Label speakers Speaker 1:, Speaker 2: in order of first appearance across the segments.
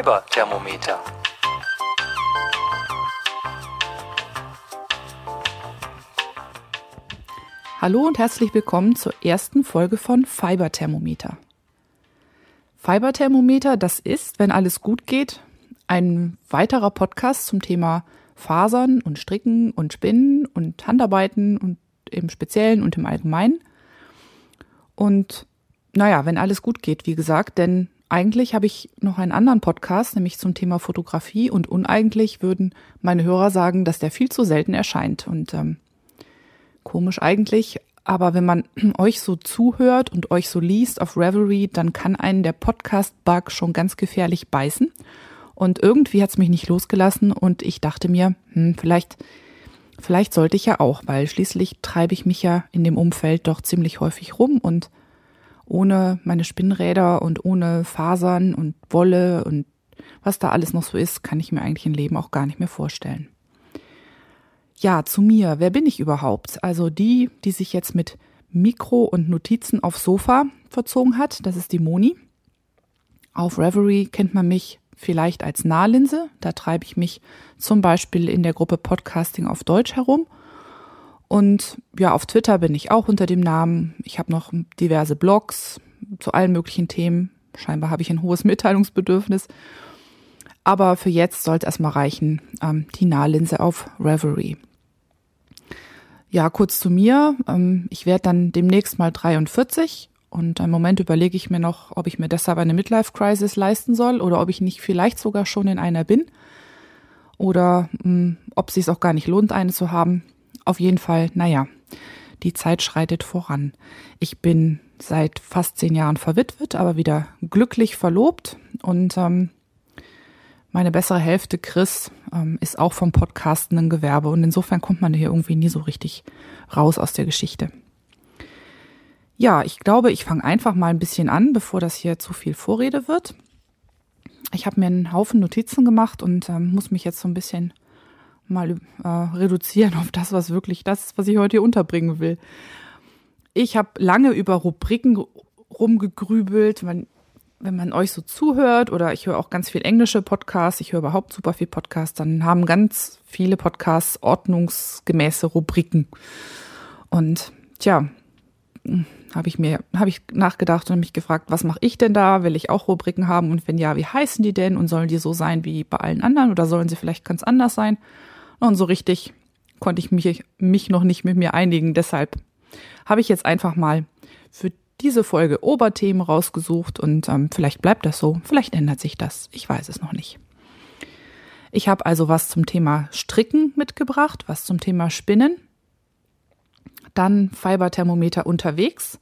Speaker 1: Fiber-Thermometer.
Speaker 2: Hallo und herzlich willkommen zur ersten Folge von Fiber-Thermometer. Fiber-Thermometer, das ist, wenn alles gut geht, ein weiterer Podcast zum Thema Fasern und Stricken und Spinnen und Handarbeiten und im Speziellen und im Allgemeinen. Und naja, wenn alles gut geht, wie gesagt, denn eigentlich habe ich noch einen anderen Podcast, nämlich zum Thema Fotografie und uneigentlich würden meine Hörer sagen, dass der viel zu selten erscheint. Und ähm, komisch eigentlich, aber wenn man euch so zuhört und euch so liest auf Reverie, dann kann einen der Podcast-Bug schon ganz gefährlich beißen. Und irgendwie hat es mich nicht losgelassen und ich dachte mir, hm, vielleicht, vielleicht sollte ich ja auch, weil schließlich treibe ich mich ja in dem Umfeld doch ziemlich häufig rum und ohne meine Spinnräder und ohne Fasern und Wolle und was da alles noch so ist, kann ich mir eigentlich ein Leben auch gar nicht mehr vorstellen. Ja, zu mir. Wer bin ich überhaupt? Also die, die sich jetzt mit Mikro und Notizen aufs Sofa verzogen hat, das ist die Moni. Auf Reverie kennt man mich vielleicht als Nahlinse. Da treibe ich mich zum Beispiel in der Gruppe Podcasting auf Deutsch herum. Und ja, auf Twitter bin ich auch unter dem Namen. Ich habe noch diverse Blogs zu allen möglichen Themen. Scheinbar habe ich ein hohes Mitteilungsbedürfnis. Aber für jetzt sollte es erstmal reichen, ähm, die Nahlinse auf Reverie. Ja, kurz zu mir. Ähm, ich werde dann demnächst mal 43 und im Moment überlege ich mir noch, ob ich mir deshalb eine Midlife-Crisis leisten soll oder ob ich nicht vielleicht sogar schon in einer bin. Oder mh, hm, ob es sich auch gar nicht lohnt, eine zu haben. Auf jeden Fall, naja, die Zeit schreitet voran. Ich bin seit fast zehn Jahren verwitwet, aber wieder glücklich verlobt. Und ähm, meine bessere Hälfte, Chris, ähm, ist auch vom Podcasten ein Gewerbe. Und insofern kommt man hier irgendwie nie so richtig raus aus der Geschichte. Ja, ich glaube, ich fange einfach mal ein bisschen an, bevor das hier zu viel Vorrede wird. Ich habe mir einen Haufen Notizen gemacht und ähm, muss mich jetzt so ein bisschen mal äh, reduzieren auf das, was wirklich das ist, was ich heute hier unterbringen will. Ich habe lange über Rubriken rumgegrübelt. Man, wenn man euch so zuhört oder ich höre auch ganz viel englische Podcasts, ich höre überhaupt super viel Podcasts, dann haben ganz viele Podcasts ordnungsgemäße Rubriken. Und tja, habe ich mir, habe ich nachgedacht und mich gefragt, was mache ich denn da? Will ich auch Rubriken haben? Und wenn ja, wie heißen die denn? Und sollen die so sein wie bei allen anderen oder sollen sie vielleicht ganz anders sein? Und so richtig konnte ich mich, mich noch nicht mit mir einigen. Deshalb habe ich jetzt einfach mal für diese Folge Oberthemen rausgesucht und ähm, vielleicht bleibt das so, vielleicht ändert sich das. Ich weiß es noch nicht. Ich habe also was zum Thema Stricken mitgebracht, was zum Thema Spinnen dann Fiberthermometer unterwegs,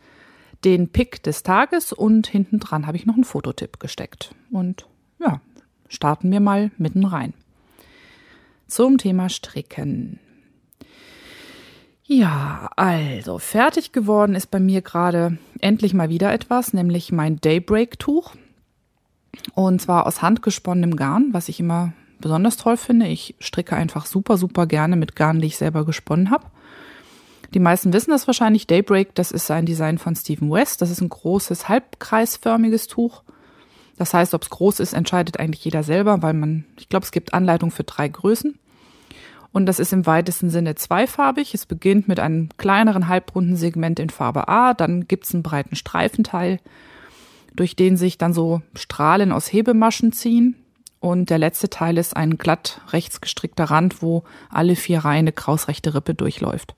Speaker 2: den Pick des Tages und hinten dran habe ich noch einen Fototipp gesteckt. Und ja, starten wir mal mitten rein. Zum Thema Stricken. Ja, also fertig geworden ist bei mir gerade endlich mal wieder etwas, nämlich mein Daybreak-Tuch. Und zwar aus handgesponnenem Garn, was ich immer besonders toll finde. Ich stricke einfach super, super gerne mit Garn, die ich selber gesponnen habe. Die meisten wissen das wahrscheinlich. Daybreak, das ist ein Design von Stephen West. Das ist ein großes, halbkreisförmiges Tuch. Das heißt, ob es groß ist, entscheidet eigentlich jeder selber, weil man, ich glaube, es gibt Anleitungen für drei Größen. Und das ist im weitesten Sinne zweifarbig. Es beginnt mit einem kleineren halbrunden Segment in Farbe A, dann gibt's einen breiten Streifenteil, durch den sich dann so Strahlen aus Hebemaschen ziehen. Und der letzte Teil ist ein glatt rechts gestrickter Rand, wo alle vier Reihen eine krausrechte Rippe durchläuft.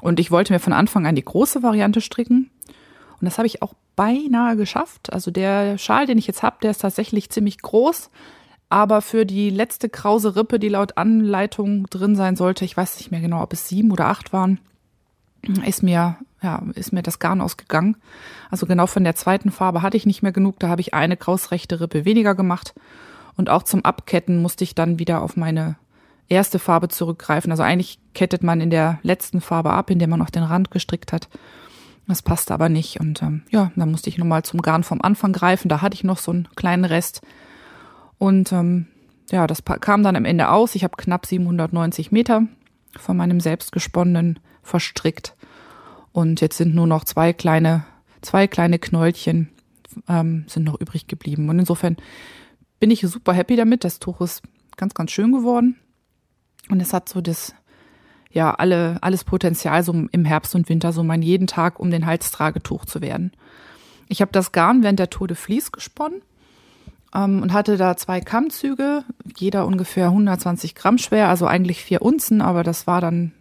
Speaker 2: Und ich wollte mir von Anfang an die große Variante stricken. Und das habe ich auch beinahe geschafft. Also der Schal, den ich jetzt habe, der ist tatsächlich ziemlich groß. Aber für die letzte krause Rippe, die laut Anleitung drin sein sollte, ich weiß nicht mehr genau, ob es sieben oder acht waren, ist mir, ja, ist mir das Garn ausgegangen. Also genau von der zweiten Farbe hatte ich nicht mehr genug. Da habe ich eine krausrechte Rippe weniger gemacht. Und auch zum Abketten musste ich dann wieder auf meine erste Farbe zurückgreifen. Also eigentlich kettet man in der letzten Farbe ab, in der man noch den Rand gestrickt hat. Das passte aber nicht. Und ähm, ja, dann musste ich nochmal zum Garn vom Anfang greifen. Da hatte ich noch so einen kleinen Rest. Und ähm, ja, das kam dann am Ende aus. Ich habe knapp 790 Meter von meinem selbstgesponnenen verstrickt. Und jetzt sind nur noch zwei kleine, zwei kleine Knäulchen ähm, sind noch übrig geblieben. Und insofern bin ich super happy damit. Das Tuch ist ganz, ganz schön geworden. Und es hat so das, ja, alle, alles Potenzial, so im Herbst und Winter, so mein jeden Tag um den Hals Tragetuch zu werden. Ich habe das Garn während der Tour de gesponnen ähm, und hatte da zwei Kammzüge, jeder ungefähr 120 Gramm schwer, also eigentlich vier Unzen, aber das war dann,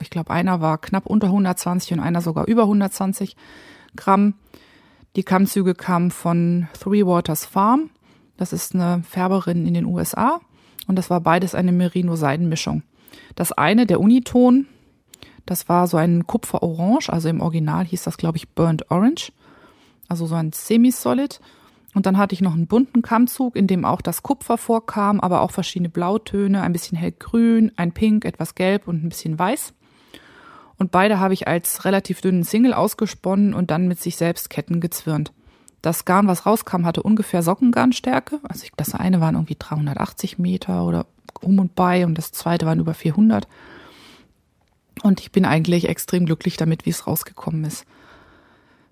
Speaker 2: ich glaube, einer war knapp unter 120 und einer sogar über 120 Gramm. Die Kammzüge kamen von Three Waters Farm. Das ist eine Färberin in den USA. Und das war beides eine Merino-Seidenmischung. Das eine, der Uniton, das war so ein Kupferorange, also im Original hieß das, glaube ich, Burnt Orange. Also so ein Semi-Solid. Und dann hatte ich noch einen bunten Kammzug, in dem auch das Kupfer vorkam, aber auch verschiedene Blautöne, ein bisschen hellgrün, ein Pink, etwas Gelb und ein bisschen Weiß. Und beide habe ich als relativ dünnen Single ausgesponnen und dann mit sich selbst Ketten gezwirnt. Das Garn, was rauskam, hatte ungefähr Sockengarnstärke. Also ich, das eine waren irgendwie 380 Meter oder um und bei und das zweite waren über 400. Und ich bin eigentlich extrem glücklich damit, wie es rausgekommen ist.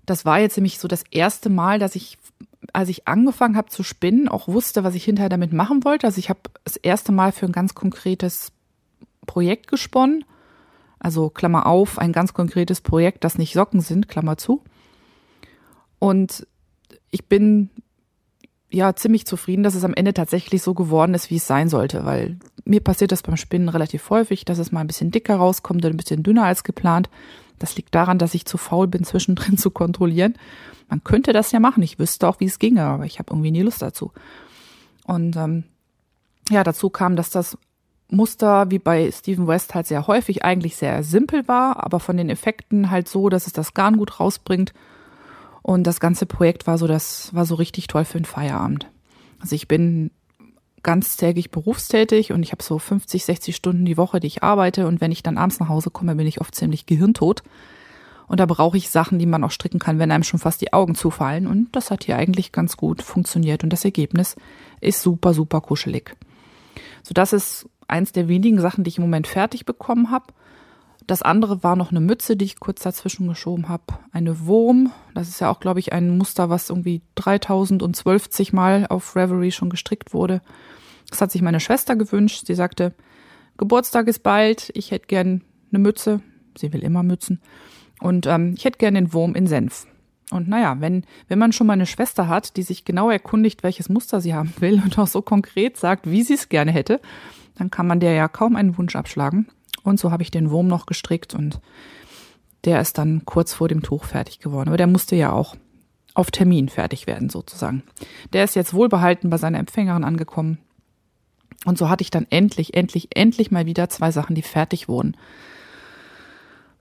Speaker 2: Das war jetzt nämlich so das erste Mal, dass ich, als ich angefangen habe zu spinnen, auch wusste, was ich hinterher damit machen wollte. Also ich habe das erste Mal für ein ganz konkretes Projekt gesponnen also Klammer auf, ein ganz konkretes Projekt, das nicht Socken sind, Klammer zu. Und ich bin ja ziemlich zufrieden, dass es am Ende tatsächlich so geworden ist, wie es sein sollte, weil mir passiert das beim Spinnen relativ häufig, dass es mal ein bisschen dicker rauskommt oder ein bisschen dünner als geplant. Das liegt daran, dass ich zu faul bin, zwischendrin zu kontrollieren. Man könnte das ja machen. Ich wüsste auch, wie es ginge, aber ich habe irgendwie nie Lust dazu. Und ähm, ja, dazu kam, dass das Muster wie bei Stephen West halt sehr häufig eigentlich sehr simpel war, aber von den Effekten halt so, dass es das Garn gut rausbringt. Und das ganze Projekt war so, das war so richtig toll für den Feierabend. Also ich bin ganztägig berufstätig und ich habe so 50, 60 Stunden die Woche, die ich arbeite. Und wenn ich dann abends nach Hause komme, bin ich oft ziemlich gehirntot. Und da brauche ich Sachen, die man auch stricken kann, wenn einem schon fast die Augen zufallen. Und das hat hier eigentlich ganz gut funktioniert. Und das Ergebnis ist super, super kuschelig. So dass es eins der wenigen Sachen, die ich im Moment fertig bekommen habe. Das andere war noch eine Mütze, die ich kurz dazwischen geschoben habe. Eine Wurm. Das ist ja auch, glaube ich, ein Muster, was irgendwie 3012 Mal auf Reverie schon gestrickt wurde. Das hat sich meine Schwester gewünscht. Sie sagte, Geburtstag ist bald. Ich hätte gern eine Mütze. Sie will immer Mützen. Und ähm, ich hätte gern den Wurm in Senf. Und naja, wenn, wenn man schon mal eine Schwester hat, die sich genau erkundigt, welches Muster sie haben will und auch so konkret sagt, wie sie es gerne hätte, dann kann man der ja kaum einen Wunsch abschlagen. Und so habe ich den Wurm noch gestrickt und der ist dann kurz vor dem Tuch fertig geworden. Aber der musste ja auch auf Termin fertig werden, sozusagen. Der ist jetzt wohlbehalten bei seiner Empfängerin angekommen. Und so hatte ich dann endlich, endlich, endlich mal wieder zwei Sachen, die fertig wurden.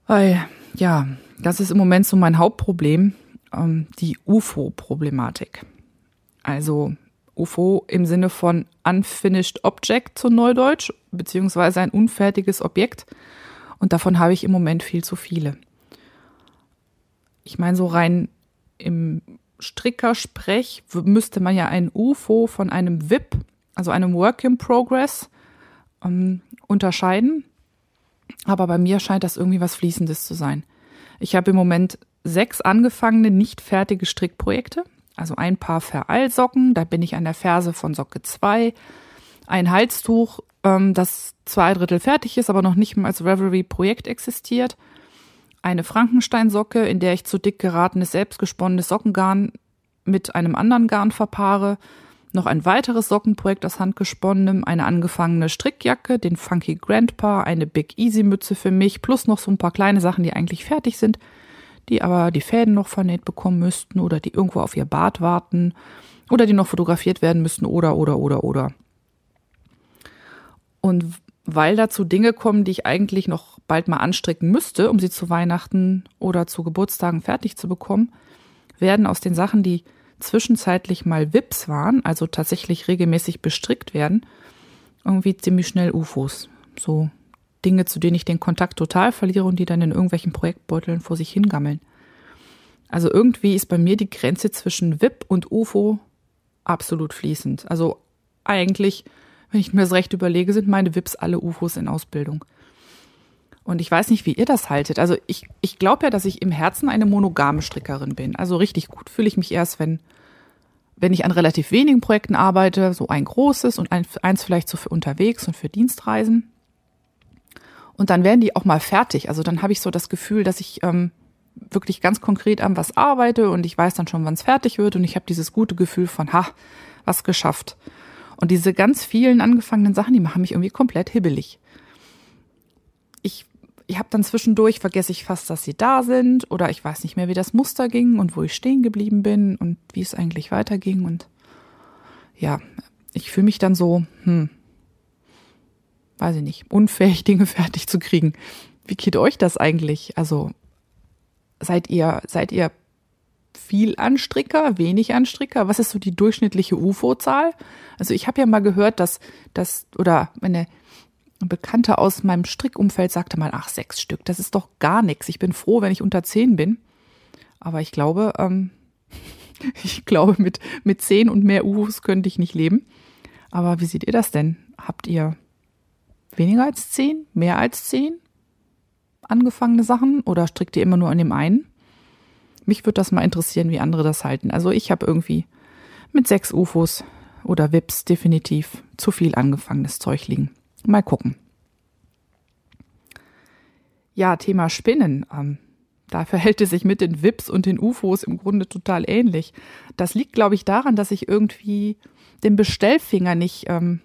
Speaker 2: Weil, ja, das ist im Moment so mein Hauptproblem, ähm, die UFO-Problematik. Also UFO im Sinne von Unfinished Object zu Neudeutsch, beziehungsweise ein unfertiges Objekt. Und davon habe ich im Moment viel zu viele. Ich meine, so rein im Strickersprech müsste man ja ein UFO von einem WIP, also einem Work in Progress, ähm, unterscheiden. Aber bei mir scheint das irgendwie was Fließendes zu sein. Ich habe im Moment sechs angefangene, nicht fertige Strickprojekte also ein Paar Vereilsocken, da bin ich an der Ferse von Socke 2, ein Halstuch, ähm, das zwei Drittel fertig ist, aber noch nicht mal als Reverie-Projekt existiert, eine Frankenstein-Socke, in der ich zu dick geratenes, selbstgesponnenes Sockengarn mit einem anderen Garn verpaare, noch ein weiteres Sockenprojekt aus handgesponnenem, eine angefangene Strickjacke, den Funky Grandpa, eine Big Easy Mütze für mich, plus noch so ein paar kleine Sachen, die eigentlich fertig sind die aber die Fäden noch vernäht bekommen müssten oder die irgendwo auf ihr Bad warten oder die noch fotografiert werden müssten oder, oder, oder, oder. Und weil dazu Dinge kommen, die ich eigentlich noch bald mal anstricken müsste, um sie zu Weihnachten oder zu Geburtstagen fertig zu bekommen, werden aus den Sachen, die zwischenzeitlich mal Wips waren, also tatsächlich regelmäßig bestrickt werden, irgendwie ziemlich schnell UFOs. So Dinge, zu denen ich den Kontakt total verliere und die dann in irgendwelchen Projektbeuteln vor sich hingammeln. Also irgendwie ist bei mir die Grenze zwischen WIP und UFO absolut fließend. Also eigentlich, wenn ich mir das recht überlege, sind meine WIPs alle UFOs in Ausbildung. Und ich weiß nicht, wie ihr das haltet. Also ich, ich glaube ja, dass ich im Herzen eine monogame Strickerin bin. Also richtig gut fühle ich mich erst, wenn, wenn ich an relativ wenigen Projekten arbeite, so ein großes und eins vielleicht so für unterwegs und für Dienstreisen. Und dann werden die auch mal fertig. Also dann habe ich so das Gefühl, dass ich ähm, wirklich ganz konkret an was arbeite und ich weiß dann schon, wann es fertig wird und ich habe dieses gute Gefühl von, ha, was geschafft. Und diese ganz vielen angefangenen Sachen, die machen mich irgendwie komplett hibbelig. Ich, ich habe dann zwischendurch, vergesse ich fast, dass sie da sind oder ich weiß nicht mehr, wie das Muster ging und wo ich stehen geblieben bin und wie es eigentlich weiterging. Und ja, ich fühle mich dann so, hm, weiß ich nicht, unfähig, Dinge fertig zu kriegen. Wie geht euch das eigentlich? Also seid ihr, seid ihr viel Anstricker, wenig Anstricker? Was ist so die durchschnittliche UFO-Zahl? Also ich habe ja mal gehört, dass das, oder eine Bekannte aus meinem Strickumfeld sagte mal, ach, sechs Stück, das ist doch gar nichts. Ich bin froh, wenn ich unter zehn bin. Aber ich glaube, ähm, ich glaube, mit, mit zehn und mehr UFOs könnte ich nicht leben. Aber wie seht ihr das denn? Habt ihr weniger als zehn? Mehr als zehn? angefangene Sachen oder strickt ihr immer nur an dem einen? Mich würde das mal interessieren, wie andere das halten. Also ich habe irgendwie mit sechs UFOs oder Wips definitiv zu viel angefangenes Zeug liegen. Mal gucken. Ja, Thema Spinnen. Ähm, da verhält es sich mit den Wips und den UFOs im Grunde total ähnlich. Das liegt, glaube ich, daran, dass ich irgendwie den Bestellfinger nicht, ähm,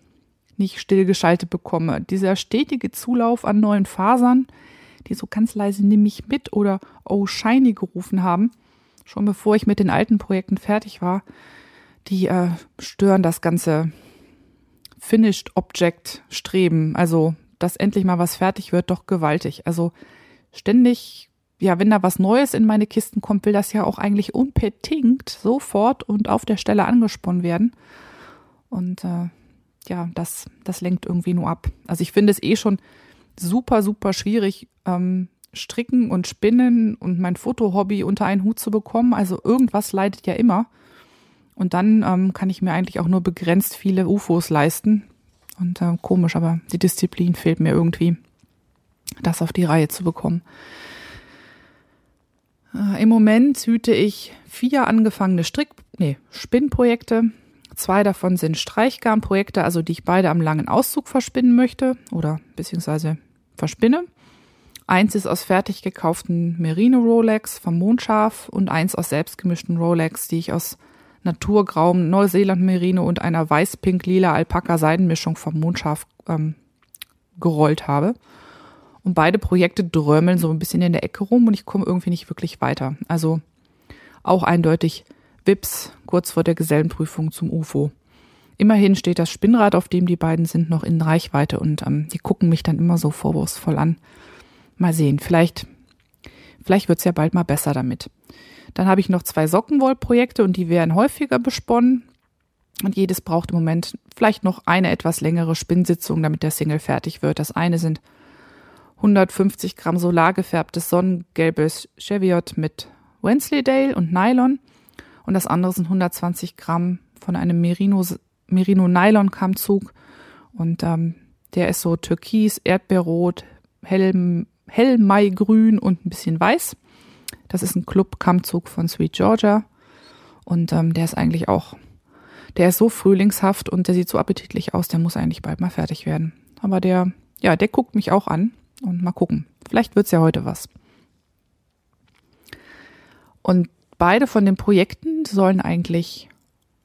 Speaker 2: nicht stillgeschaltet bekomme. Dieser stetige Zulauf an neuen Fasern, die so ganz leise nimm mich mit oder Oh Shiny gerufen haben, schon bevor ich mit den alten Projekten fertig war, die äh, stören das ganze Finished Object Streben, also dass endlich mal was fertig wird, doch gewaltig. Also ständig, ja, wenn da was Neues in meine Kisten kommt, will das ja auch eigentlich unbedingt sofort und auf der Stelle angesponnen werden. Und äh, ja, das, das lenkt irgendwie nur ab. Also ich finde es eh schon super, super schwierig, ähm, Stricken und Spinnen und mein Fotohobby unter einen Hut zu bekommen. Also irgendwas leidet ja immer. Und dann ähm, kann ich mir eigentlich auch nur begrenzt viele UFOs leisten. Und äh, komisch, aber die Disziplin fehlt mir irgendwie, das auf die Reihe zu bekommen. Äh, Im Moment hüte ich vier angefangene Strick, nee, Spinnprojekte. Zwei davon sind Streichgarnprojekte, also die ich beide am langen Auszug verspinnen möchte oder beziehungsweise verspinne. Eins ist aus fertig gekauften Merino Rolex vom Mondschaf und eins aus selbstgemischten Rolex, die ich aus naturgrauem Neuseeland Merino und einer weiß-pink-lila Alpaka-Seidenmischung vom Mondschaf ähm, gerollt habe. Und beide Projekte drömeln so ein bisschen in der Ecke rum und ich komme irgendwie nicht wirklich weiter. Also auch eindeutig Wips kurz vor der Gesellenprüfung zum UFO. Immerhin steht das Spinnrad, auf dem die beiden sind, noch in Reichweite und ähm, die gucken mich dann immer so vorwurfsvoll an. Mal sehen, vielleicht, vielleicht wird's ja bald mal besser damit. Dann habe ich noch zwei Sockenwollprojekte und die werden häufiger besponnen. Und jedes braucht im Moment vielleicht noch eine etwas längere Spinnsitzung, damit der Single fertig wird. Das eine sind 150 Gramm solargefärbtes sonnengelbes Cheviot mit Wensleydale und Nylon. Und das andere sind 120 Gramm von einem Merino Merino-Nylon-Kammzug und ähm, der ist so türkis, erdbeerrot, hell, hellmaigrün und ein bisschen weiß. Das ist ein Club-Kammzug von Sweet Georgia und ähm, der ist eigentlich auch, der ist so frühlingshaft und der sieht so appetitlich aus, der muss eigentlich bald mal fertig werden. Aber der, ja, der guckt mich auch an und mal gucken. Vielleicht wird's ja heute was. Und beide von den Projekten sollen eigentlich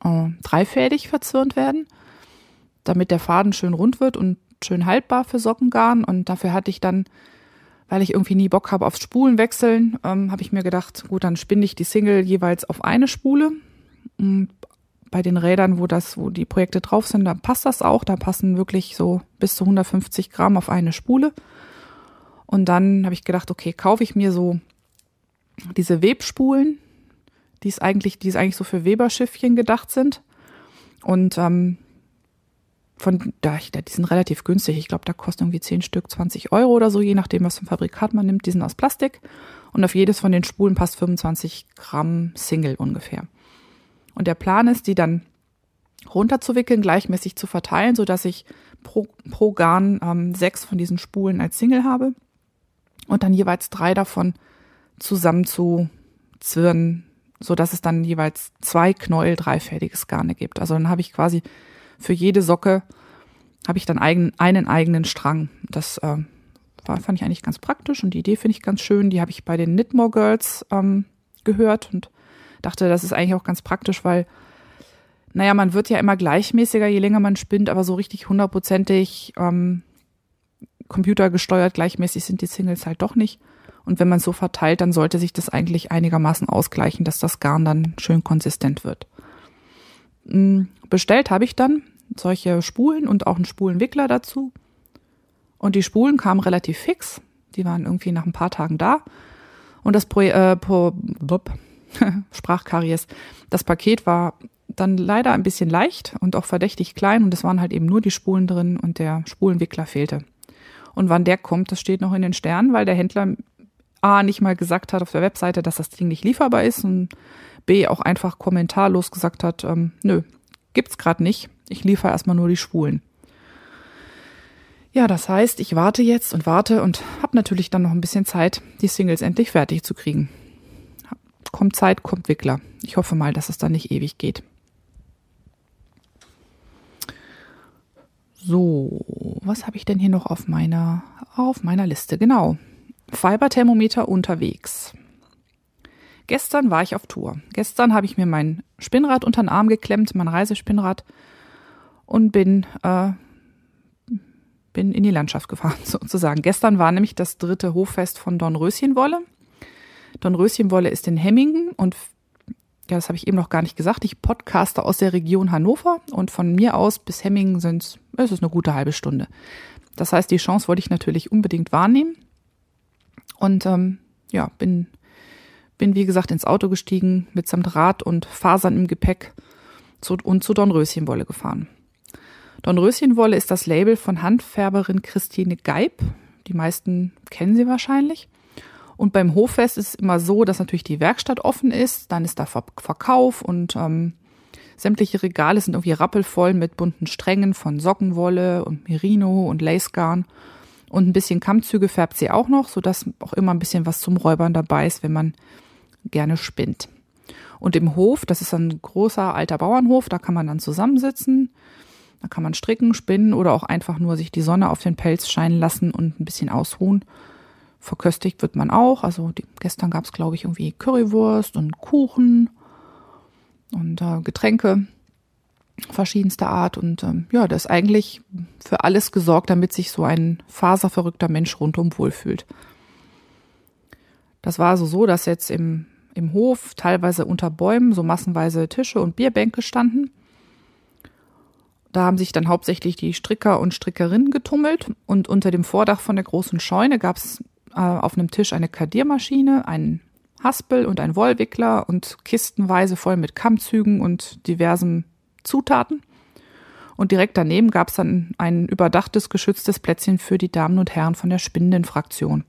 Speaker 2: äh, dreifädig verzwirnt werden, damit der Faden schön rund wird und schön haltbar für Sockengarn. Und dafür hatte ich dann, weil ich irgendwie nie Bock habe aufs Spulen wechseln, ähm, habe ich mir gedacht, gut, dann spinne ich die Single jeweils auf eine Spule. Und bei den Rädern, wo das, wo die Projekte drauf sind, da passt das auch. Da passen wirklich so bis zu 150 Gramm auf eine Spule. Und dann habe ich gedacht, okay, kaufe ich mir so diese Webspulen, die ist eigentlich, die ist eigentlich so für Weberschiffchen gedacht sind. Und ähm, von da, die sind relativ günstig. Ich glaube, da kosten irgendwie 10 Stück 20 Euro oder so, je nachdem, was für ein Fabrikat man nimmt. Die sind aus Plastik. Und auf jedes von den Spulen passt 25 Gramm Single ungefähr. Und der Plan ist, die dann runterzuwickeln, gleichmäßig zu verteilen, so dass ich pro, pro Garn ähm, sechs von diesen Spulen als Single habe und dann jeweils drei davon zusammen zu zwirnen, so dass es dann jeweils zwei Knäuel dreifädiges Garne gibt. Also dann habe ich quasi für jede Socke habe ich dann eigen, einen eigenen Strang. Das äh, war, fand ich eigentlich ganz praktisch und die Idee finde ich ganz schön. Die habe ich bei den Knitmore Girls ähm, gehört und dachte, das ist eigentlich auch ganz praktisch, weil, naja, man wird ja immer gleichmäßiger, je länger man spinnt, aber so richtig hundertprozentig ähm, computergesteuert gleichmäßig sind die Singles halt doch nicht. Und wenn man es so verteilt, dann sollte sich das eigentlich einigermaßen ausgleichen, dass das Garn dann schön konsistent wird. Hm, bestellt habe ich dann solche Spulen und auch einen Spulenwickler dazu. Und die Spulen kamen relativ fix. Die waren irgendwie nach ein paar Tagen da. Und das Pro, äh, Pro, Sprachkaries, das Paket war dann leider ein bisschen leicht und auch verdächtig klein und es waren halt eben nur die Spulen drin und der Spulenwickler fehlte. Und wann der kommt, das steht noch in den Sternen, weil der Händler A nicht mal gesagt hat auf der Webseite, dass das Ding nicht lieferbar ist und B auch einfach kommentarlos gesagt hat, ähm, nö, gibt's gerade nicht. Ich liefere erstmal nur die Spulen. Ja, das heißt, ich warte jetzt und warte und habe natürlich dann noch ein bisschen Zeit, die Singles endlich fertig zu kriegen. Kommt Zeit, kommt Wickler. Ich hoffe mal, dass es dann nicht ewig geht. So, was habe ich denn hier noch auf meiner auf meiner Liste? Genau. Fiberthermometer unterwegs. Gestern war ich auf Tour. Gestern habe ich mir mein Spinnrad unter den Arm geklemmt, mein Reisespinnrad und bin äh, bin in die Landschaft gefahren, sozusagen. Gestern war nämlich das dritte Hoffest von Dornröschenwolle. Dornröschenwolle ist in Hemmingen und ja, das habe ich eben noch gar nicht gesagt. Ich podcaste aus der Region Hannover und von mir aus bis Hemmingen sind es eine gute halbe Stunde. Das heißt, die Chance wollte ich natürlich unbedingt wahrnehmen und ähm, ja, bin bin wie gesagt ins Auto gestiegen mitsamt Rad und Fasern im Gepäck zu, und zu Dornröschenwolle gefahren. Dornröschenwolle ist das Label von Handfärberin Christine Geib. Die meisten kennen sie wahrscheinlich. Und beim Hoffest ist es immer so, dass natürlich die Werkstatt offen ist, dann ist da Verkauf und ähm, sämtliche Regale sind irgendwie rappelvoll mit bunten Strängen von Sockenwolle und Merino und Lacegarn. Und ein bisschen Kammzüge färbt sie auch noch, sodass auch immer ein bisschen was zum Räubern dabei ist, wenn man gerne spinnt. Und im Hof, das ist ein großer alter Bauernhof, da kann man dann zusammensitzen. Da kann man stricken, spinnen oder auch einfach nur sich die Sonne auf den Pelz scheinen lassen und ein bisschen ausruhen. Verköstigt wird man auch. Also die, gestern gab es, glaube ich, irgendwie Currywurst und Kuchen und äh, Getränke verschiedenster Art. Und ähm, ja, das ist eigentlich für alles gesorgt, damit sich so ein faserverrückter Mensch rundum wohlfühlt. Das war also so, dass jetzt im, im Hof teilweise unter Bäumen so massenweise Tische und Bierbänke standen. Da haben sich dann hauptsächlich die Stricker und Strickerinnen getummelt und unter dem Vordach von der großen Scheune gab es äh, auf einem Tisch eine Kardiermaschine, einen Haspel und ein Wollwickler und kistenweise voll mit Kammzügen und diversen Zutaten. Und direkt daneben gab es dann ein überdachtes, geschütztes Plätzchen für die Damen und Herren von der spinnenden Fraktion.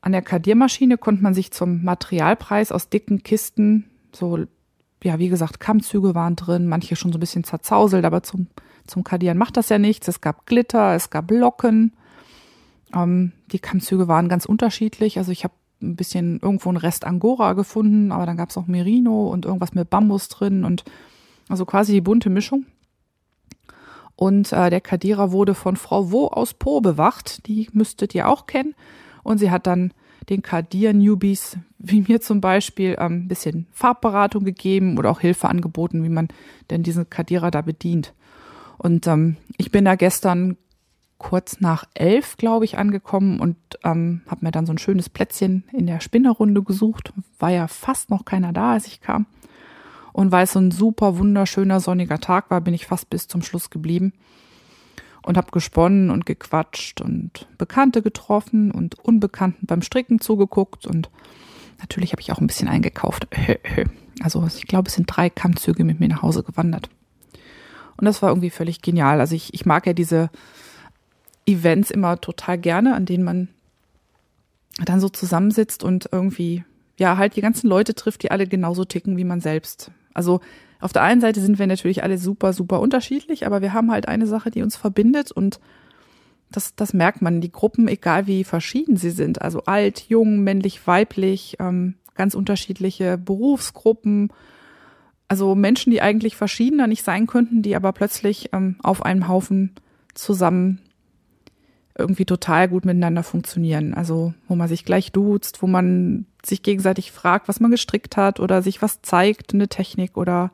Speaker 2: An der Kardiermaschine konnte man sich zum Materialpreis aus dicken Kisten, so, ja, wie gesagt, Kammzüge waren drin, manche schon so ein bisschen zerzauselt, aber zum, zum Kardieren macht das ja nichts. Es gab Glitter, es gab Locken, ähm, die Kammzüge waren ganz unterschiedlich. Also ich habe ein bisschen irgendwo einen Rest Angora gefunden, aber dann gab es auch Merino und irgendwas mit Bambus drin und also quasi die bunte Mischung. Und äh, der Kadira wurde von Frau Wo aus Po bewacht. Die müsstet ihr auch kennen. Und sie hat dann den Kadir-Newbies, wie mir zum Beispiel, ein ähm, bisschen Farbberatung gegeben oder auch Hilfe angeboten, wie man denn diesen Kadira da bedient. Und ähm, ich bin da gestern kurz nach elf, glaube ich, angekommen und ähm, habe mir dann so ein schönes Plätzchen in der Spinnerrunde gesucht. War ja fast noch keiner da, als ich kam. Und weil es so ein super wunderschöner sonniger Tag war, bin ich fast bis zum Schluss geblieben und habe gesponnen und gequatscht und Bekannte getroffen und Unbekannten beim Stricken zugeguckt und natürlich habe ich auch ein bisschen eingekauft. Also ich glaube, es sind drei Kammzüge mit mir nach Hause gewandert. Und das war irgendwie völlig genial. Also ich, ich mag ja diese Events immer total gerne, an denen man dann so zusammensitzt und irgendwie, ja, halt die ganzen Leute trifft, die alle genauso ticken wie man selbst. Also auf der einen Seite sind wir natürlich alle super, super unterschiedlich, aber wir haben halt eine Sache, die uns verbindet und das, das merkt man. Die Gruppen, egal wie verschieden sie sind, also alt, jung, männlich, weiblich, ähm, ganz unterschiedliche Berufsgruppen, also Menschen, die eigentlich verschiedener nicht sein könnten, die aber plötzlich ähm, auf einem Haufen zusammen irgendwie total gut miteinander funktionieren. Also wo man sich gleich duzt, wo man sich gegenseitig fragt, was man gestrickt hat oder sich was zeigt, eine Technik oder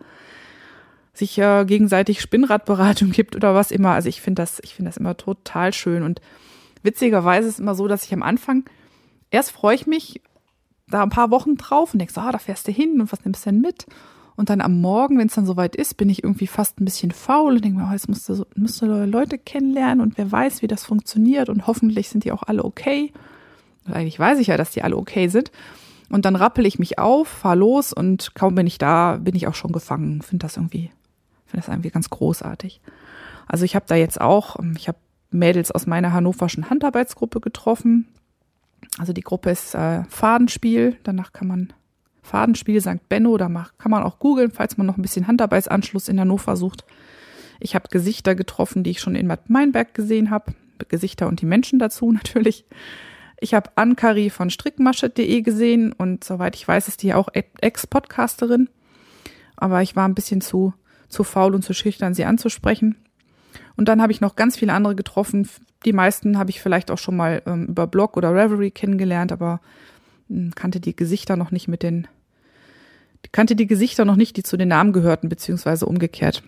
Speaker 2: sich äh, gegenseitig Spinnradberatung gibt oder was immer. Also ich finde das, ich finde das immer total schön und witzigerweise ist es immer so, dass ich am Anfang erst freue ich mich da ein paar Wochen drauf und denke ah, da fährst du hin und was nimmst du denn mit? Und dann am Morgen, wenn es dann soweit ist, bin ich irgendwie fast ein bisschen faul und denke mir, oh, jetzt musst du, musst du Leute kennenlernen und wer weiß, wie das funktioniert und hoffentlich sind die auch alle okay. Und eigentlich weiß ich ja, dass die alle okay sind. Und dann rappel ich mich auf, fahr los und kaum bin ich da, bin ich auch schon gefangen. Finde das irgendwie, finde das irgendwie ganz großartig. Also ich habe da jetzt auch, ähm, ich habe Mädels aus meiner hannoverschen Handarbeitsgruppe getroffen. Also die Gruppe ist äh, Fadenspiel, danach kann man Fadenspiel St. Benno, da kann man auch googeln, falls man noch ein bisschen Handarbeitsanschluss in Hannover sucht. Ich habe Gesichter getroffen, die ich schon in Bad Meinberg gesehen habe. Gesichter und die Menschen dazu natürlich. Ich habe Ankari von strickmasche.de gesehen und soweit ich weiß, ist die auch Ex-Podcasterin. Aber ich war ein bisschen zu, zu faul und zu schüchtern, sie anzusprechen. Und dann habe ich noch ganz viele andere getroffen. Die meisten habe ich vielleicht auch schon mal ähm, über Blog oder Reverie kennengelernt, aber hm, kannte die Gesichter noch nicht mit den, kannte die Gesichter noch nicht, die zu den Namen gehörten, beziehungsweise umgekehrt.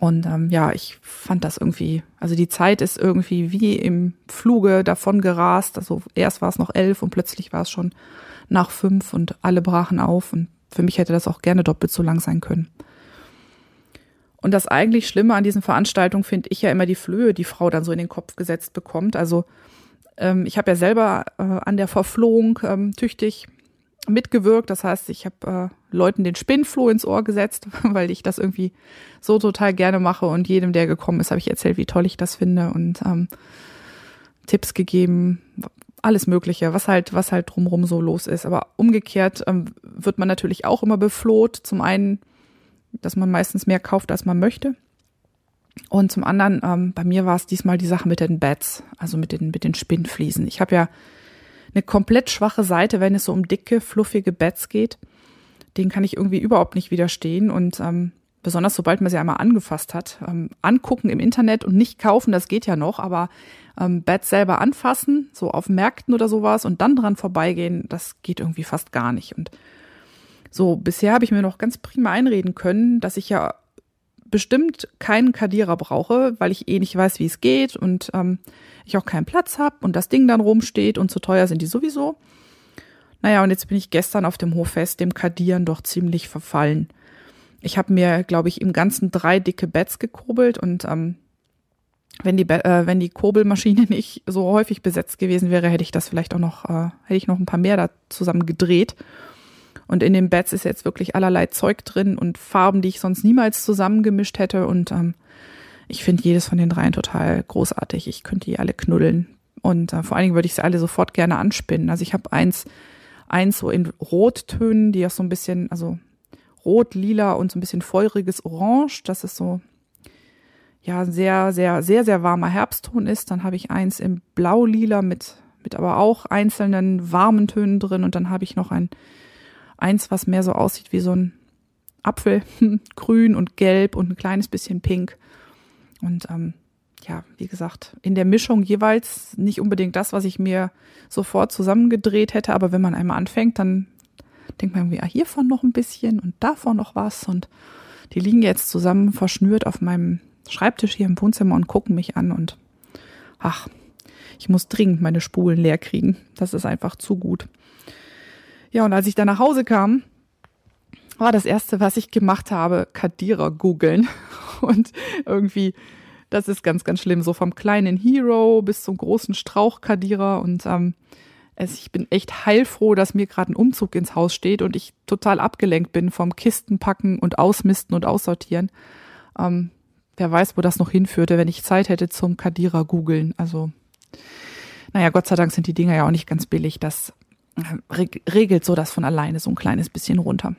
Speaker 2: Und ähm, ja, ich fand das irgendwie, also die Zeit ist irgendwie wie im Fluge davon gerast. Also erst war es noch elf und plötzlich war es schon nach fünf und alle brachen auf. Und für mich hätte das auch gerne doppelt so lang sein können. Und das eigentlich Schlimme an diesen Veranstaltungen finde ich ja immer die Flöhe, die Frau dann so in den Kopf gesetzt bekommt. Also ähm, ich habe ja selber äh, an der Verflohung ähm, tüchtig mitgewirkt. Das heißt, ich habe äh, Leuten den Spinnfloh ins Ohr gesetzt, weil ich das irgendwie so total gerne mache. Und jedem, der gekommen ist, habe ich erzählt, wie toll ich das finde und ähm, Tipps gegeben, alles Mögliche, was halt, was halt drumrum so los ist. Aber umgekehrt ähm, wird man natürlich auch immer befloht. Zum einen dass man meistens mehr kauft, als man möchte. Und zum anderen, ähm, bei mir war es diesmal die Sache mit den Bats, also mit den, mit den Spinnfliesen. Ich habe ja eine komplett schwache Seite, wenn es so um dicke, fluffige Bats geht. Den kann ich irgendwie überhaupt nicht widerstehen. Und ähm, besonders sobald man sie einmal angefasst hat, ähm, angucken im Internet und nicht kaufen, das geht ja noch, aber ähm, Bats selber anfassen, so auf Märkten oder sowas und dann dran vorbeigehen, das geht irgendwie fast gar nicht. Und so, bisher habe ich mir noch ganz prima einreden können, dass ich ja bestimmt keinen Kadierer brauche, weil ich eh nicht weiß, wie es geht und ähm, ich auch keinen Platz habe und das Ding dann rumsteht und zu teuer sind die sowieso. Naja, und jetzt bin ich gestern auf dem Hoffest dem Kadieren doch ziemlich verfallen. Ich habe mir, glaube ich, im Ganzen drei dicke Beds gekurbelt und ähm, wenn die, äh, wenn die Kurbelmaschine nicht so häufig besetzt gewesen wäre, hätte ich das vielleicht auch noch, äh, hätte ich noch ein paar mehr da zusammen gedreht. Und in den Beds ist jetzt wirklich allerlei Zeug drin und Farben, die ich sonst niemals zusammengemischt hätte. Und ähm, ich finde jedes von den dreien total großartig. Ich könnte die alle knuddeln. Und äh, vor allen Dingen würde ich sie alle sofort gerne anspinnen. Also ich habe eins, eins so in Rottönen, die auch so ein bisschen, also rot, lila und so ein bisschen feuriges Orange. Das ist so, ja, sehr, sehr, sehr, sehr warmer Herbstton ist. Dann habe ich eins im Blau-Lila mit, mit aber auch einzelnen warmen Tönen drin. Und dann habe ich noch ein eins, was mehr so aussieht wie so ein Apfel, grün und gelb und ein kleines bisschen pink. Und ähm, ja, wie gesagt, in der Mischung jeweils nicht unbedingt das, was ich mir sofort zusammengedreht hätte, aber wenn man einmal anfängt, dann denkt man irgendwie, ah, hiervon noch ein bisschen und davon noch was. Und die liegen jetzt zusammen verschnürt auf meinem Schreibtisch hier im Wohnzimmer und gucken mich an und ach, ich muss dringend meine Spulen leer kriegen. Das ist einfach zu gut. Ja, und als ich dann nach Hause kam, war das erste, was ich gemacht habe, Kadira googeln. Und irgendwie, das ist ganz, ganz schlimm. So vom kleinen Hero bis zum großen Strauch Kadira. Und ähm, es, ich bin echt heilfroh, dass mir gerade ein Umzug ins Haus steht und ich total abgelenkt bin vom Kistenpacken und Ausmisten und Aussortieren. Ähm, wer weiß, wo das noch hinführte, wenn ich Zeit hätte zum Kadira googeln. Also, naja, Gott sei Dank sind die Dinger ja auch nicht ganz billig. Das regelt so das von alleine so ein kleines bisschen runter.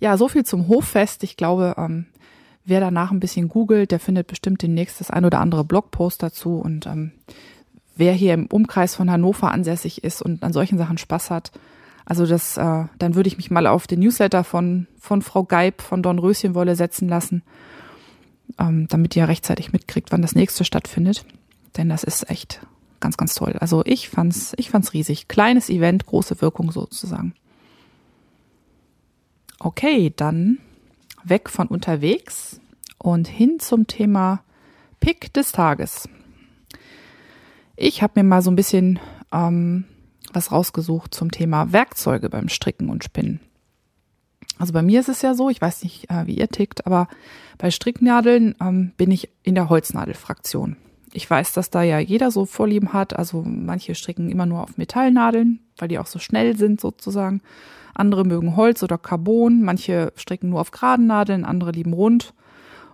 Speaker 2: Ja, so viel zum Hoffest. Ich glaube, ähm, wer danach ein bisschen googelt, der findet bestimmt demnächst das ein oder andere Blogpost dazu. Und ähm, wer hier im Umkreis von Hannover ansässig ist und an solchen Sachen Spaß hat. Also das, äh, dann würde ich mich mal auf den Newsletter von, von Frau Geib von Dornröschenwolle setzen lassen, ähm, damit ihr rechtzeitig mitkriegt, wann das nächste stattfindet. Denn das ist echt ganz, ganz toll. Also ich fand's, ich fand's riesig. Kleines Event, große Wirkung sozusagen. Okay, dann weg von unterwegs und hin zum Thema Pick des Tages. Ich habe mir mal so ein bisschen ähm, was rausgesucht zum Thema Werkzeuge beim Stricken und Spinnen. Also bei mir ist es ja so, ich weiß nicht, äh, wie ihr tickt, aber bei Stricknadeln ähm, bin ich in der Holznadelfraktion. Ich weiß, dass da ja jeder so Vorlieben hat. Also manche stricken immer nur auf Metallnadeln, weil die auch so schnell sind sozusagen. Andere mögen Holz oder Carbon. Manche stricken nur auf geraden Nadeln, andere lieben rund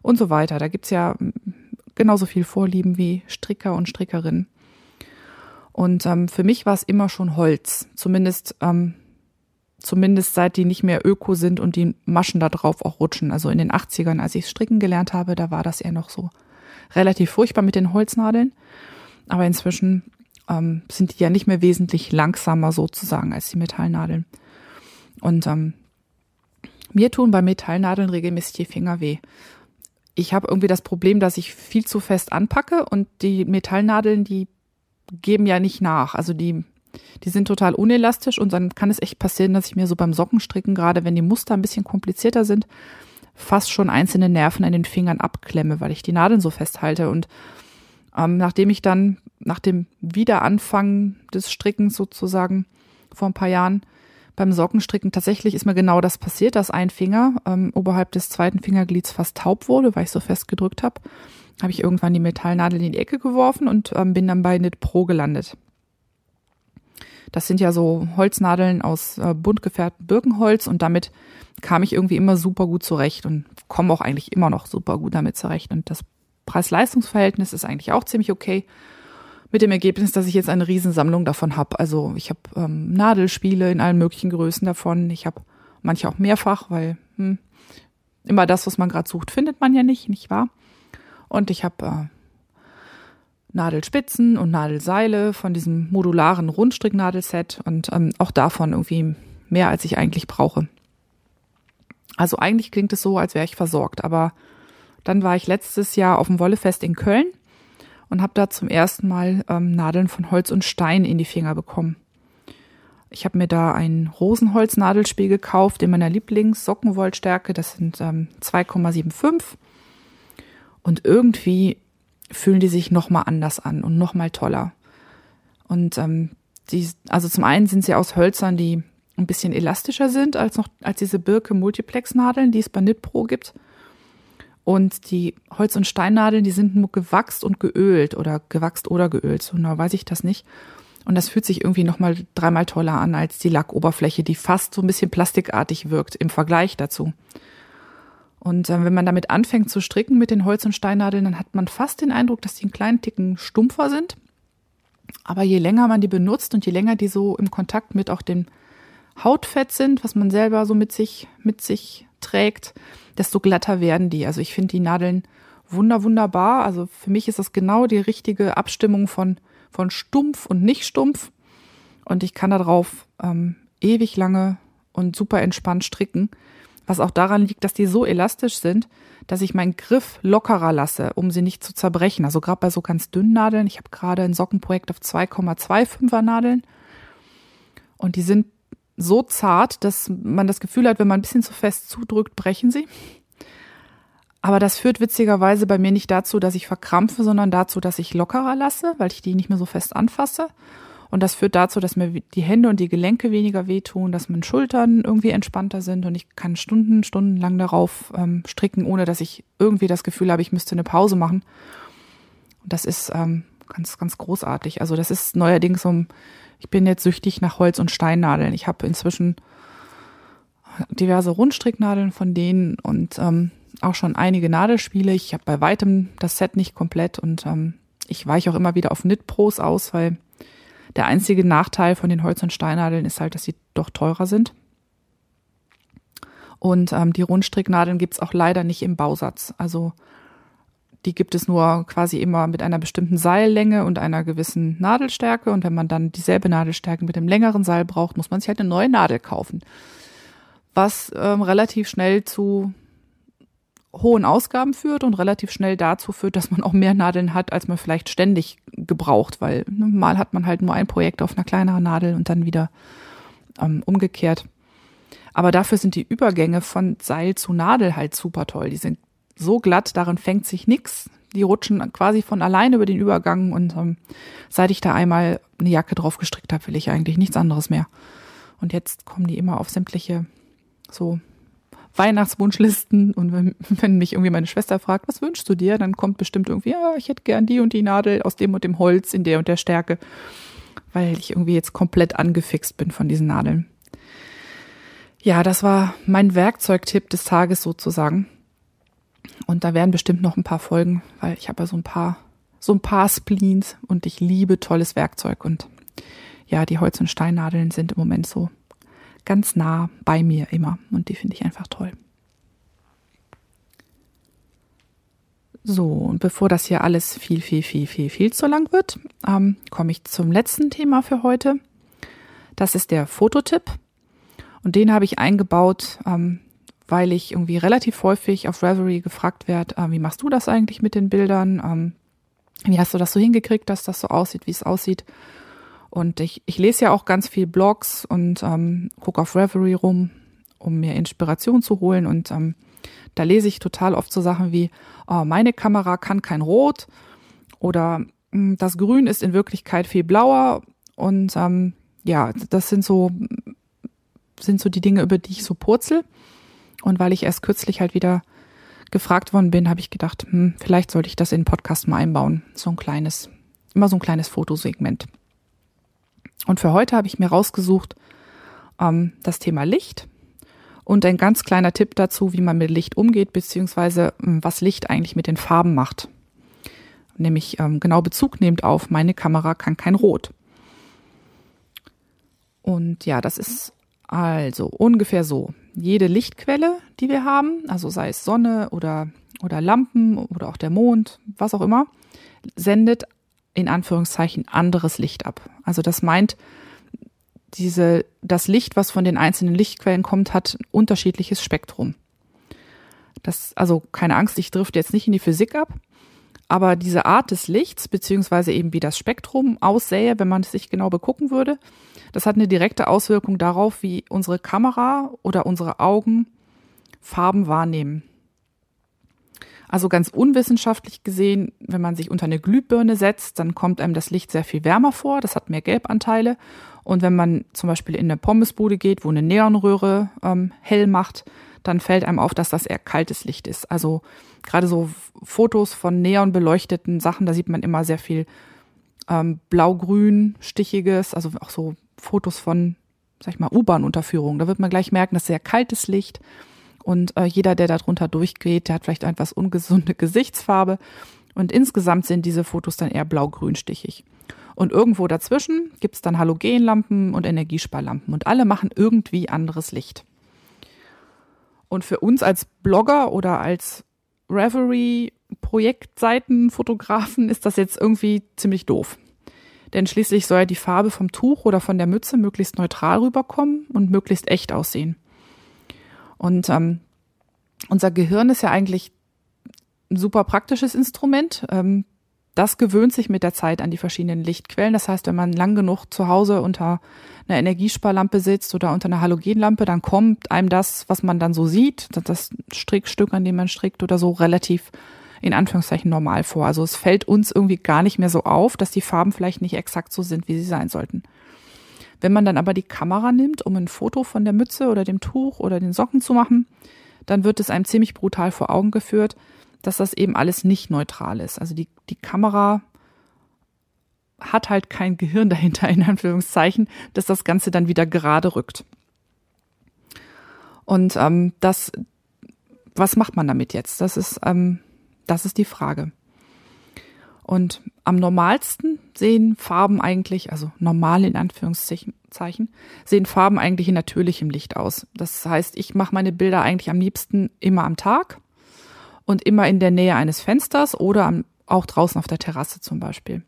Speaker 2: und so weiter. Da gibt's ja genauso viel Vorlieben wie Stricker und Strickerinnen. Und ähm, für mich war es immer schon Holz. Zumindest, ähm, zumindest seit die nicht mehr öko sind und die Maschen da drauf auch rutschen. Also in den 80ern, als ich stricken gelernt habe, da war das eher noch so relativ furchtbar mit den Holznadeln. Aber inzwischen ähm, sind die ja nicht mehr wesentlich langsamer sozusagen als die Metallnadeln. Und ähm, mir tun bei Metallnadeln regelmäßig die Finger weh. Ich habe irgendwie das Problem, dass ich viel zu fest anpacke und die Metallnadeln, die geben ja nicht nach. Also die, die sind total unelastisch und dann kann es echt passieren, dass ich mir so beim Sockenstricken, gerade wenn die Muster ein bisschen komplizierter sind, fast schon einzelne Nerven an den Fingern abklemme, weil ich die Nadeln so festhalte. Und ähm, nachdem ich dann nach dem Wiederanfangen des Strickens sozusagen vor ein paar Jahren beim Sockenstricken tatsächlich ist mir genau das passiert, dass ein Finger ähm, oberhalb des zweiten Fingerglieds fast taub wurde, weil ich so fest gedrückt habe. Habe ich irgendwann die Metallnadel in die Ecke geworfen und ähm, bin dann bei Knit Pro gelandet. Das sind ja so Holznadeln aus äh, bunt gefärbtem Birkenholz und damit kam ich irgendwie immer super gut zurecht und komme auch eigentlich immer noch super gut damit zurecht. Und das Preis-Leistungs-Verhältnis ist eigentlich auch ziemlich okay. Mit dem Ergebnis, dass ich jetzt eine Riesensammlung davon habe. Also ich habe ähm, Nadelspiele in allen möglichen Größen davon. Ich habe manche auch mehrfach, weil hm, immer das, was man gerade sucht, findet man ja nicht, nicht wahr? Und ich habe äh, Nadelspitzen und Nadelseile von diesem modularen Rundstricknadelset und ähm, auch davon irgendwie mehr, als ich eigentlich brauche. Also eigentlich klingt es so, als wäre ich versorgt, aber dann war ich letztes Jahr auf dem Wollefest in Köln und habe da zum ersten Mal ähm, Nadeln von Holz und Stein in die Finger bekommen. Ich habe mir da ein Rosenholz-Nadelspiel gekauft in meiner Lieblings-Sockenwollstärke. Das sind ähm, 2,75. Und irgendwie fühlen die sich nochmal anders an und nochmal toller. Und ähm, die, also zum einen sind sie aus Hölzern, die ein bisschen elastischer sind als noch als diese Birke Multiplex Nadeln, die es bei Knit Pro gibt. Und die Holz- und Steinnadeln, die sind nur gewachst und geölt oder gewachst oder geölt, so genau weiß ich das nicht. Und das fühlt sich irgendwie nochmal dreimal toller an als die Lackoberfläche, die fast so ein bisschen plastikartig wirkt im Vergleich dazu. Und äh, wenn man damit anfängt zu stricken mit den Holz- und Steinnadeln, dann hat man fast den Eindruck, dass die einen kleinen Ticken stumpfer sind. Aber je länger man die benutzt und je länger die so im Kontakt mit auch dem Hautfett sind, was man selber so mit sich, mit sich trägt, desto glatter werden die. Also ich finde die Nadeln wunder, wunderbar. Also für mich ist das genau die richtige Abstimmung von, von stumpf und nicht stumpf. Und ich kann darauf ähm, ewig lange und super entspannt stricken. Was auch daran liegt, dass die so elastisch sind, dass ich meinen Griff lockerer lasse, um sie nicht zu zerbrechen. Also gerade bei so ganz dünnen Nadeln. Ich habe gerade ein Sockenprojekt auf 2,25er Nadeln. Und die sind so zart, dass man das Gefühl hat, wenn man ein bisschen zu fest zudrückt, brechen sie. Aber das führt witzigerweise bei mir nicht dazu, dass ich verkrampfe, sondern dazu, dass ich lockerer lasse, weil ich die nicht mehr so fest anfasse. Und das führt dazu, dass mir die Hände und die Gelenke weniger wehtun, dass meine Schultern irgendwie entspannter sind und ich kann Stunden, Stunden lang darauf ähm, stricken, ohne dass ich irgendwie das Gefühl habe, ich müsste eine Pause machen. Und das ist ähm, ganz, ganz großartig. Also das ist neuerdings um, ich bin jetzt süchtig nach Holz- und Steinnadeln. Ich habe inzwischen diverse Rundstricknadeln von denen und ähm, auch schon einige Nadelspiele. Ich habe bei weitem das Set nicht komplett und ähm, ich weiche auch immer wieder auf Knit Pros aus, weil der einzige Nachteil von den Holz- und Steinnadeln ist halt, dass sie doch teurer sind. Und ähm, die Rundstricknadeln gibt's auch leider nicht im Bausatz. Also die gibt es nur quasi immer mit einer bestimmten Seillänge und einer gewissen Nadelstärke. Und wenn man dann dieselbe Nadelstärke mit dem längeren Seil braucht, muss man sich halt eine neue Nadel kaufen. Was ähm, relativ schnell zu hohen Ausgaben führt und relativ schnell dazu führt, dass man auch mehr Nadeln hat, als man vielleicht ständig gebraucht, weil ne, mal hat man halt nur ein Projekt auf einer kleineren Nadel und dann wieder ähm, umgekehrt. Aber dafür sind die Übergänge von Seil zu Nadel halt super toll. Die sind so glatt, darin fängt sich nix. Die rutschen quasi von alleine über den Übergang und ähm, seit ich da einmal eine Jacke drauf gestrickt habe, will ich eigentlich nichts anderes mehr. Und jetzt kommen die immer auf sämtliche so Weihnachtswunschlisten und wenn, wenn mich irgendwie meine Schwester fragt, was wünschst du dir, dann kommt bestimmt irgendwie, ja, ich hätte gern die und die Nadel aus dem und dem Holz in der und der Stärke, weil ich irgendwie jetzt komplett angefixt bin von diesen Nadeln. Ja, das war mein Werkzeugtipp des Tages sozusagen. Und da werden bestimmt noch ein paar Folgen, weil ich habe ja so ein paar, so ein paar Spleens und ich liebe tolles Werkzeug und ja, die Holz- und Steinnadeln sind im Moment so ganz nah bei mir immer und die finde ich einfach toll. So, und bevor das hier alles viel, viel, viel, viel, viel zu lang wird, ähm, komme ich zum letzten Thema für heute. Das ist der Fototipp. Und den habe ich eingebaut, ähm, weil ich irgendwie relativ häufig auf Reverie gefragt werde, äh, wie machst du das eigentlich mit den Bildern? Ähm, wie hast du das so hingekriegt, dass das so aussieht, wie es aussieht? Und ich, ich lese ja auch ganz viel Blogs und ähm, gucke auf Reverie rum, um mir Inspiration zu holen. Und ähm, da lese ich total oft so Sachen wie, oh, meine Kamera kann kein Rot oder hm, das Grün ist in Wirklichkeit viel blauer. Und ähm, ja, das sind so, sind so die Dinge, über die ich so purzel. Und weil ich erst kürzlich halt wieder gefragt worden bin, habe ich gedacht, hm, vielleicht sollte ich das in den Podcast mal einbauen. So ein kleines, immer so ein kleines Fotosegment. Und für heute habe ich mir rausgesucht ähm, das Thema Licht und ein ganz kleiner Tipp dazu, wie man mit Licht umgeht, beziehungsweise ähm, was Licht eigentlich mit den Farben macht. Nämlich ähm, genau Bezug nehmt auf, meine Kamera kann kein Rot. Und ja, das ist also ungefähr so. Jede Lichtquelle, die wir haben, also sei es Sonne oder, oder Lampen oder auch der Mond, was auch immer, sendet in Anführungszeichen anderes Licht ab. Also das meint, diese, das Licht, was von den einzelnen Lichtquellen kommt, hat ein unterschiedliches Spektrum. Das, also keine Angst, ich drifte jetzt nicht in die Physik ab, aber diese Art des Lichts, beziehungsweise eben wie das Spektrum aussähe, wenn man es sich genau begucken würde, das hat eine direkte Auswirkung darauf, wie unsere Kamera oder unsere Augen Farben wahrnehmen. Also ganz unwissenschaftlich gesehen, wenn man sich unter eine Glühbirne setzt, dann kommt einem das Licht sehr viel wärmer vor, das hat mehr Gelbanteile. Und wenn man zum Beispiel in eine Pommesbude geht, wo eine Neonröhre ähm, hell macht, dann fällt einem auf, dass das eher kaltes Licht ist. Also gerade so Fotos von neon beleuchteten Sachen, da sieht man immer sehr viel ähm, blau-grün, stichiges, also auch so Fotos von, sag ich mal, U-Bahn-Unterführungen. Da wird man gleich merken, dass sehr kaltes Licht. Und äh, jeder, der darunter durchgeht, der hat vielleicht etwas ungesunde Gesichtsfarbe. Und insgesamt sind diese Fotos dann eher blau-grün-stichig. Und irgendwo dazwischen gibt's dann Halogenlampen und Energiesparlampen. Und alle machen irgendwie anderes Licht. Und für uns als Blogger oder als Reverie-Projektseitenfotografen ist das jetzt irgendwie ziemlich doof. Denn schließlich soll ja die Farbe vom Tuch oder von der Mütze möglichst neutral rüberkommen und möglichst echt aussehen. Und ähm, unser Gehirn ist ja eigentlich ein super praktisches Instrument. Ähm, das gewöhnt sich mit der Zeit an die verschiedenen Lichtquellen. Das heißt, wenn man lang genug zu Hause unter einer Energiesparlampe sitzt oder unter einer Halogenlampe, dann kommt einem das, was man dann so sieht, das Strickstück, an dem man strickt oder so, relativ in Anführungszeichen normal vor. Also es fällt uns irgendwie gar nicht mehr so auf, dass die Farben vielleicht nicht exakt so sind, wie sie sein sollten. Wenn man dann aber die Kamera nimmt, um ein Foto von der Mütze oder dem Tuch oder den Socken zu machen, dann wird es einem ziemlich brutal vor Augen geführt, dass das eben alles nicht neutral ist. Also die, die Kamera hat halt kein Gehirn dahinter, in Anführungszeichen, dass das Ganze dann wieder gerade rückt. Und ähm, das, was macht man damit jetzt? Das ist, ähm, das ist die Frage. Und am normalsten sehen Farben eigentlich, also normal in Anführungszeichen, sehen Farben eigentlich in natürlichem Licht aus. Das heißt, ich mache meine Bilder eigentlich am liebsten immer am Tag. und immer in der Nähe eines Fensters oder auch draußen auf der Terrasse zum Beispiel.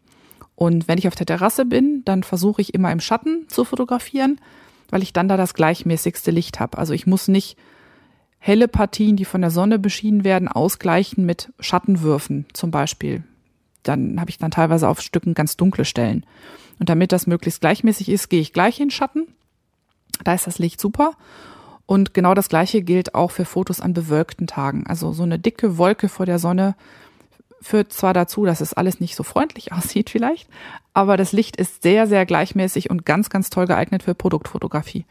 Speaker 2: Und wenn ich auf der Terrasse bin, dann versuche ich immer im Schatten zu fotografieren, weil ich dann da das gleichmäßigste Licht habe. Also ich muss nicht helle Partien, die von der Sonne beschienen werden, ausgleichen mit Schattenwürfen zum Beispiel. Dann habe ich dann teilweise auf Stücken ganz dunkle Stellen. Und damit das möglichst gleichmäßig ist, gehe ich gleich in Schatten. Da ist das Licht super. Und genau das Gleiche gilt auch für Fotos an bewölkten Tagen. Also so eine dicke Wolke vor der Sonne führt zwar dazu, dass es alles nicht so freundlich aussieht vielleicht, aber das Licht ist sehr, sehr gleichmäßig und ganz, ganz toll geeignet für Produktfotografie.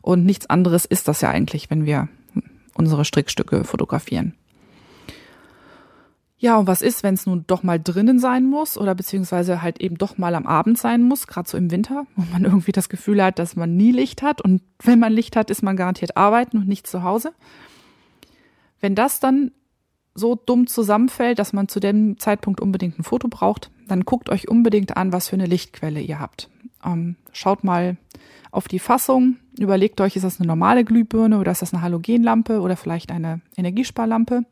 Speaker 2: Und nichts anderes ist das ja eigentlich, wenn wir unsere Strickstücke fotografieren. Ja, und was ist, wenn es nun doch mal drinnen sein muss oder beziehungsweise halt eben doch mal am Abend sein muss, gerade so im Winter, wo man irgendwie das Gefühl hat, dass man nie Licht hat und wenn man Licht hat, ist man garantiert arbeiten und nicht zu Hause. Wenn das dann so dumm zusammenfällt, dass man zu dem Zeitpunkt unbedingt ein Foto braucht, dann guckt euch unbedingt an, was für eine Lichtquelle ihr habt. Ähm, schaut mal auf die Fassung, überlegt euch, ist das eine normale Glühbirne oder ist das eine Halogenlampe oder vielleicht eine Energiesparlampe?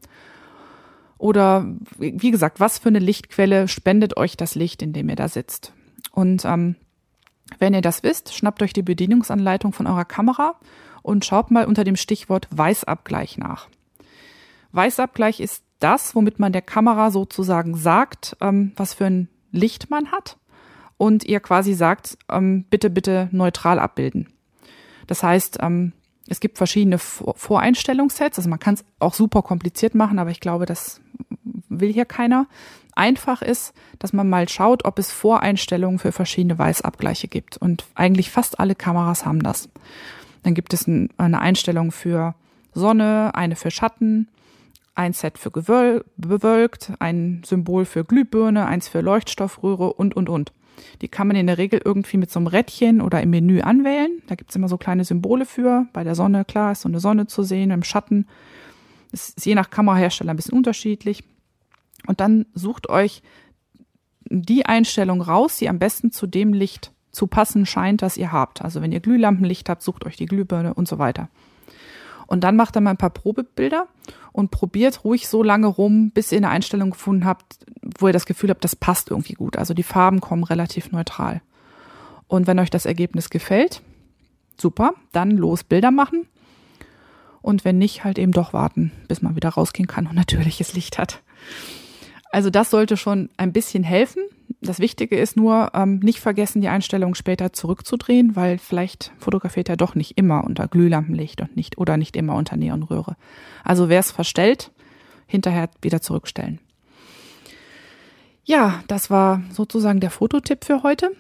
Speaker 2: Oder wie gesagt, was für eine Lichtquelle spendet euch das Licht, in dem ihr da sitzt? Und ähm, wenn ihr das wisst, schnappt euch die Bedienungsanleitung von eurer Kamera und schaut mal unter dem Stichwort Weißabgleich nach. Weißabgleich ist das, womit man der Kamera sozusagen sagt, ähm, was für ein Licht man hat und ihr quasi sagt, ähm, bitte, bitte neutral abbilden. Das heißt, ähm, es gibt verschiedene Voreinstellungssets, also man kann es auch super kompliziert machen, aber ich glaube, das will hier keiner. Einfach ist, dass man mal schaut, ob es Voreinstellungen für verschiedene Weißabgleiche gibt. Und eigentlich fast alle Kameras haben das. Dann gibt es eine Einstellung für Sonne, eine für Schatten, ein Set für bewölkt, ein Symbol für Glühbirne, eins für Leuchtstoffröhre und, und, und. Die kann man in der Regel irgendwie mit so einem Rädchen oder im Menü anwählen. Da gibt's immer so kleine Symbole für. Bei der Sonne, klar, ist so eine Sonne zu sehen, im Schatten. Das ist je nach Kamerahersteller ein bisschen unterschiedlich. Und dann sucht euch die Einstellung raus, die am besten zu dem Licht zu passen scheint, das ihr habt. Also wenn ihr Glühlampenlicht habt, sucht euch die Glühbirne und so weiter. Und dann macht er mal ein paar Probebilder und probiert ruhig so lange rum, bis ihr eine Einstellung gefunden habt, wo ihr das Gefühl habt, das passt irgendwie gut. Also die Farben kommen relativ neutral. Und wenn euch das Ergebnis gefällt, super, dann los Bilder machen. Und wenn nicht, halt eben doch warten, bis man wieder rausgehen kann und natürliches Licht hat. Also das sollte schon ein bisschen helfen. Das Wichtige ist nur, ähm, nicht vergessen, die Einstellung später zurückzudrehen, weil vielleicht fotografiert er doch nicht immer unter Glühlampenlicht und nicht oder nicht immer unter Neonröhre. Also wer es verstellt, hinterher wieder zurückstellen. Ja, das war sozusagen der Fototipp für heute.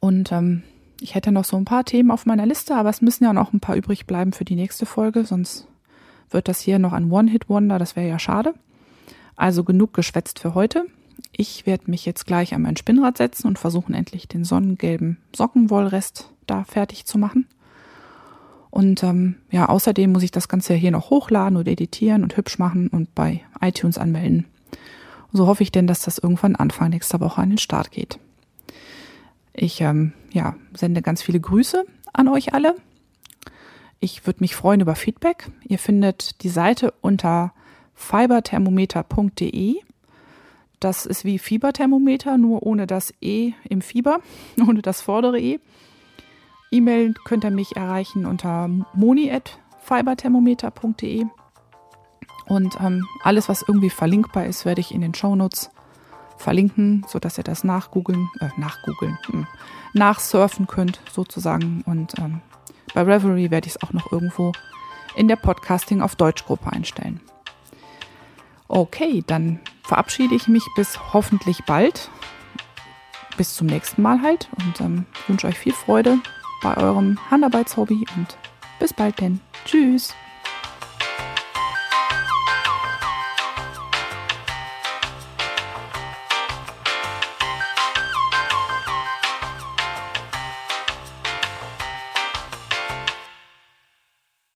Speaker 2: Und ähm, ich hätte noch so ein paar Themen auf meiner Liste, aber es müssen ja noch ein paar übrig bleiben für die nächste Folge, sonst wird das hier noch ein One-Hit-Wonder, das wäre ja schade. Also genug geschwätzt für heute. Ich werde mich jetzt gleich an mein Spinnrad setzen und versuchen endlich den sonnengelben Sockenwollrest da fertig zu machen. Und ähm, ja, außerdem muss ich das Ganze hier noch hochladen oder editieren und hübsch machen und bei iTunes anmelden. So hoffe ich denn, dass das irgendwann Anfang nächster Woche an den Start geht. Ich ähm, ja, sende ganz viele Grüße an euch alle. Ich würde mich freuen über Feedback. Ihr findet die Seite unter fiberthermometer.de. Das ist wie Fieberthermometer, nur ohne das E im Fieber, ohne das vordere E. E-Mail könnt ihr mich erreichen unter moni.fiberthermometer.de. Und ähm, alles, was irgendwie verlinkbar ist, werde ich in den Shownotes verlinken, sodass ihr das nachgoogeln, äh, nachgoogeln, hm, nachsurfen könnt sozusagen. Und ähm, bei Reverie werde ich es auch noch irgendwo in der Podcasting auf Deutschgruppe einstellen. Okay, dann verabschiede ich mich bis hoffentlich bald. Bis zum nächsten Mal halt und ähm, wünsche euch viel Freude bei eurem Handarbeitshobby und bis bald denn. Tschüss.